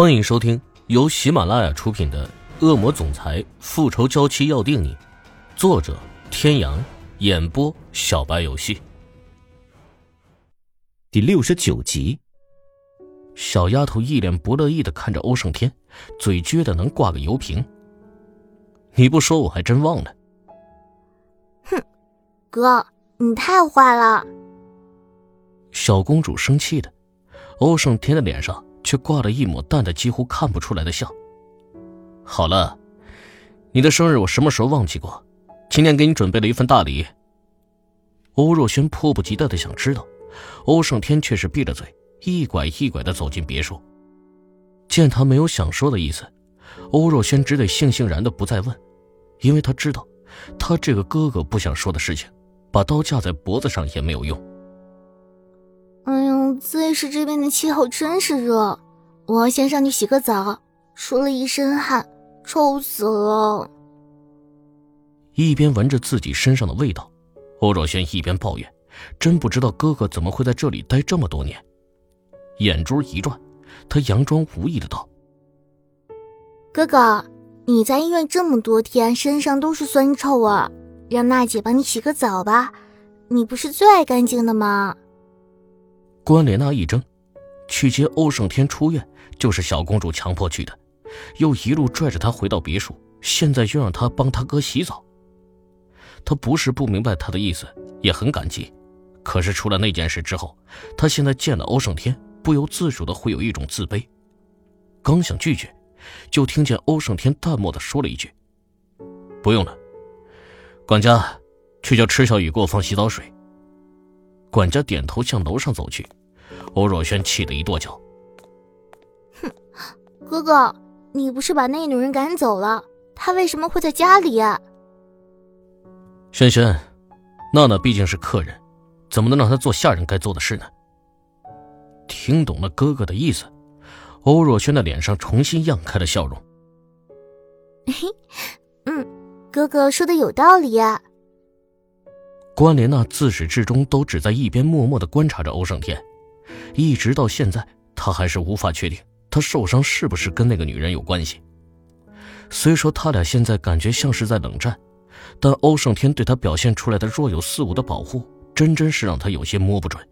欢迎收听由喜马拉雅出品的《恶魔总裁复仇娇妻要定你》，作者：天阳，演播：小白游戏。第六十九集，小丫头一脸不乐意的看着欧胜天，嘴撅的能挂个油瓶。你不说我还真忘了。哼，哥，你太坏了！小公主生气的，欧胜天的脸上。却挂了一抹淡的几乎看不出来的笑。好了，你的生日我什么时候忘记过？今天给你准备了一份大礼。欧若轩迫不及待的想知道，欧胜天却是闭着嘴，一拐一拐的走进别墅。见他没有想说的意思，欧若轩只得悻悻然的不再问，因为他知道，他这个哥哥不想说的事情，把刀架在脖子上也没有用。哎呦，Z 市这边的气候真是热，我要先上去洗个澡，出了一身汗，臭死了。一边闻着自己身上的味道，欧若轩一边抱怨：“真不知道哥哥怎么会在这里待这么多年。”眼珠一转，他佯装无意的道：“哥哥，你在医院这么多天，身上都是酸臭啊，让娜姐帮你洗个澡吧，你不是最爱干净的吗？”关莲娜一怔，去接欧胜天出院就是小公主强迫去的，又一路拽着他回到别墅，现在又让他帮他哥洗澡。他不是不明白他的意思，也很感激，可是出了那件事之后，他现在见了欧胜天，不由自主的会有一种自卑。刚想拒绝，就听见欧胜天淡漠的说了一句：“不用了，管家，去叫池小雨给我放洗澡水。”管家点头向楼上走去。欧若轩气得一跺脚：“哼，哥哥，你不是把那女人赶走了？她为什么会在家里？”轩轩，娜娜毕竟是客人，怎么能让她做下人该做的事呢？听懂了哥哥的意思，欧若轩的脸上重新漾开了笑容。嘿，嗯，哥哥说的有道理呀。关莲娜自始至终都只在一边默默的观察着欧胜天。一直到现在，他还是无法确定他受伤是不是跟那个女人有关系。虽说他俩现在感觉像是在冷战，但欧胜天对他表现出来的若有似无的保护，真真是让他有些摸不准。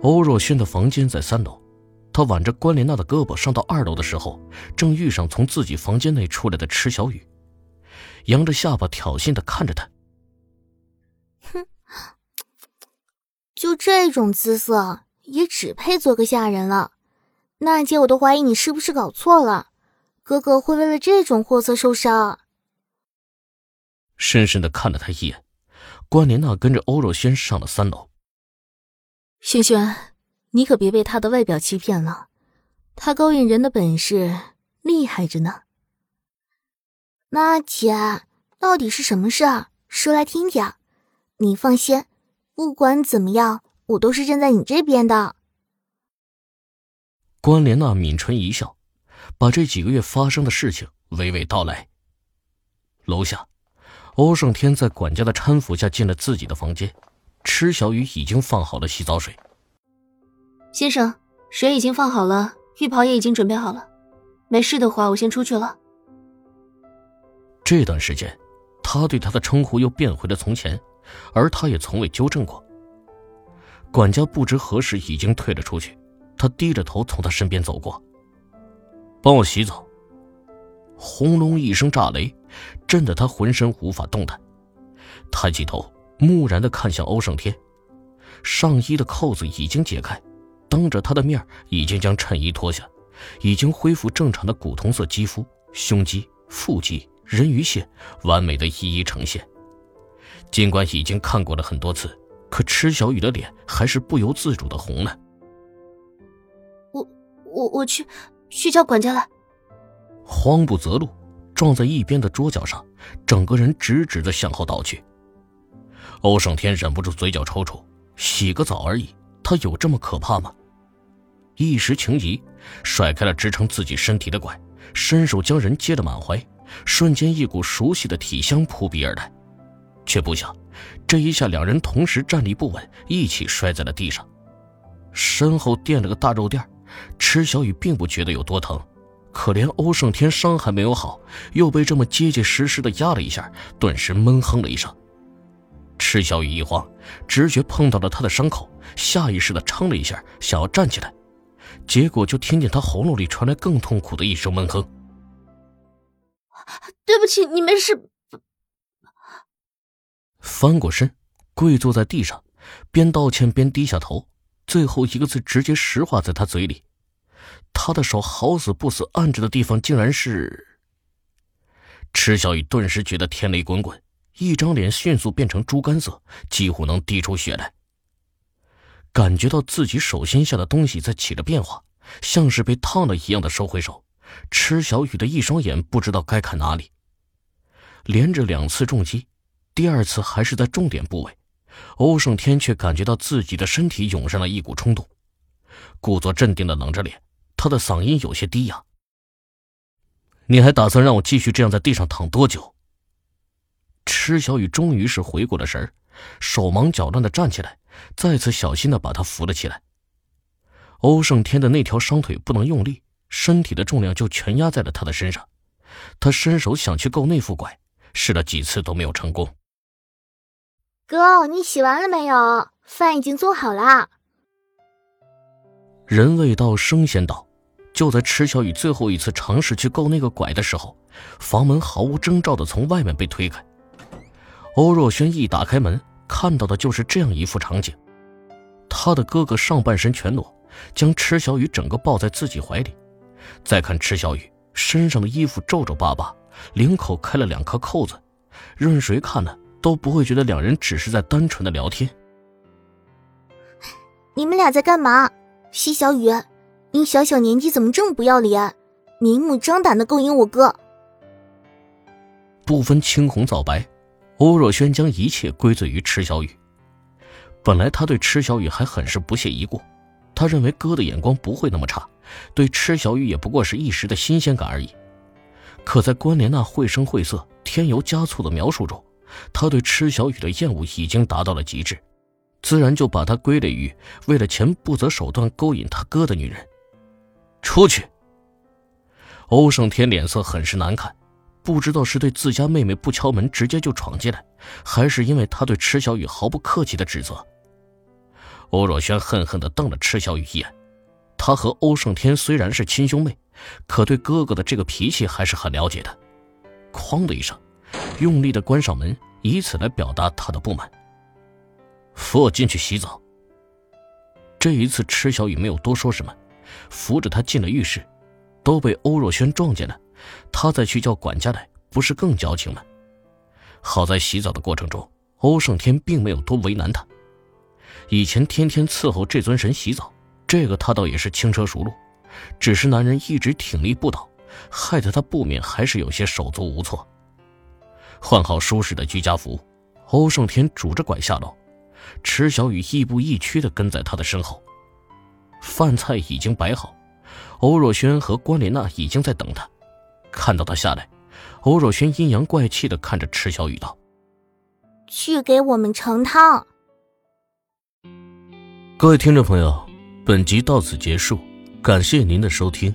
欧若轩的房间在三楼，他挽着关莲娜的胳膊上到二楼的时候，正遇上从自己房间内出来的池小雨，扬着下巴挑衅的看着他。就这种姿色，也只配做个下人了。娜姐，我都怀疑你是不是搞错了，哥哥会为了这种货色受伤。深深的看了他一眼，关莲娜跟着欧若轩上了三楼。轩轩，你可别被他的外表欺骗了，他勾引人的本事厉害着呢。娜姐，到底是什么事儿？说来听听。你放心。不管怎么样，我都是站在你这边的。关莲娜抿唇一笑，把这几个月发生的事情娓娓道来。楼下，欧胜天在管家的搀扶下进了自己的房间，池小雨已经放好了洗澡水。先生，水已经放好了，浴袍也已经准备好了。没事的话，我先出去了。这段时间，他对他的称呼又变回了从前。而他也从未纠正过。管家不知何时已经退了出去，他低着头从他身边走过。帮我洗澡。轰隆一声炸雷，震得他浑身无法动弹。抬起头，木然的看向欧胜天，上衣的扣子已经解开，当着他的面已经将衬衣脱下，已经恢复正常的古铜色肌肤，胸肌、腹肌、人鱼线，完美的一一呈现。尽管已经看过了很多次，可池小雨的脸还是不由自主的红了。我我我去，去叫管家来。慌不择路，撞在一边的桌角上，整个人直直的向后倒去。欧胜天忍不住嘴角抽搐，洗个澡而已，他有这么可怕吗？一时情急，甩开了支撑自己身体的拐，伸手将人接得满怀，瞬间一股熟悉的体香扑鼻而来。却不想，这一下两人同时站立不稳，一起摔在了地上。身后垫了个大肉垫，池小雨并不觉得有多疼，可怜欧胜天伤还没有好，又被这么结结实实的压了一下，顿时闷哼了一声。池小雨一慌，直觉碰到了他的伤口，下意识的撑了一下，想要站起来，结果就听见他喉咙里传来更痛苦的一声闷哼：“对不起，你没事。”翻过身，跪坐在地上，边道歉边低下头，最后一个字直接石化在他嘴里。他的手好死不死按着的地方，竟然是……池小雨顿时觉得天雷滚滚，一张脸迅速变成猪肝色，几乎能滴出血来。感觉到自己手心下的东西在起着变化，像是被烫了一样的收回手，池小雨的一双眼不知道该看哪里。连着两次重击。第二次还是在重点部位，欧胜天却感觉到自己的身体涌上了一股冲动，故作镇定的冷着脸，他的嗓音有些低哑：“你还打算让我继续这样在地上躺多久？”池小雨终于是回过了神儿手忙脚乱的站起来，再次小心的把他扶了起来。欧胜天的那条伤腿不能用力，身体的重量就全压在了他的身上，他伸手想去够那副拐，试了几次都没有成功。哥，你洗完了没有？饭已经做好了。人未到，声先到。就在池小雨最后一次尝试去够那个拐的时候，房门毫无征兆的从外面被推开。欧若轩一打开门，看到的就是这样一幅场景：他的哥哥上半身全裸，将池小雨整个抱在自己怀里。再看池小雨身上的衣服皱皱巴巴，领口开了两颗扣子，任谁看呢。都不会觉得两人只是在单纯的聊天。你们俩在干嘛？西小雨，你小小年纪怎么这么不要脸，明目张胆的勾引我哥？不分青红皂白，欧若轩将一切归罪于池小雨。本来他对池小雨还很是不屑一顾，他认为哥的眼光不会那么差，对池小雨也不过是一时的新鲜感而已。可在关莲娜绘声绘色、添油加醋的描述中，他对池小雨的厌恶已经达到了极致，自然就把他归类于为了钱不择手段勾引他哥的女人。出去！欧胜天脸色很是难看，不知道是对自家妹妹不敲门直接就闯进来，还是因为他对池小雨毫不客气的指责。欧若轩恨恨地瞪了池小雨一眼，他和欧胜天虽然是亲兄妹，可对哥哥的这个脾气还是很了解的。哐的一声。用力的关上门，以此来表达他的不满。扶我进去洗澡。这一次，池小雨没有多说什么，扶着他进了浴室，都被欧若轩撞见了。他再去叫管家来，不是更矫情吗？好在洗澡的过程中，欧胜天并没有多为难他。以前天天伺候这尊神洗澡，这个他倒也是轻车熟路。只是男人一直挺立不倒，害得他不免还是有些手足无措。换好舒适的居家服，欧胜天拄着拐下楼，池小雨亦步亦趋地跟在他的身后。饭菜已经摆好，欧若轩和关莲娜已经在等他。看到他下来，欧若轩阴阳怪气地看着池小雨道：“去给我们盛汤。”各位听众朋友，本集到此结束，感谢您的收听。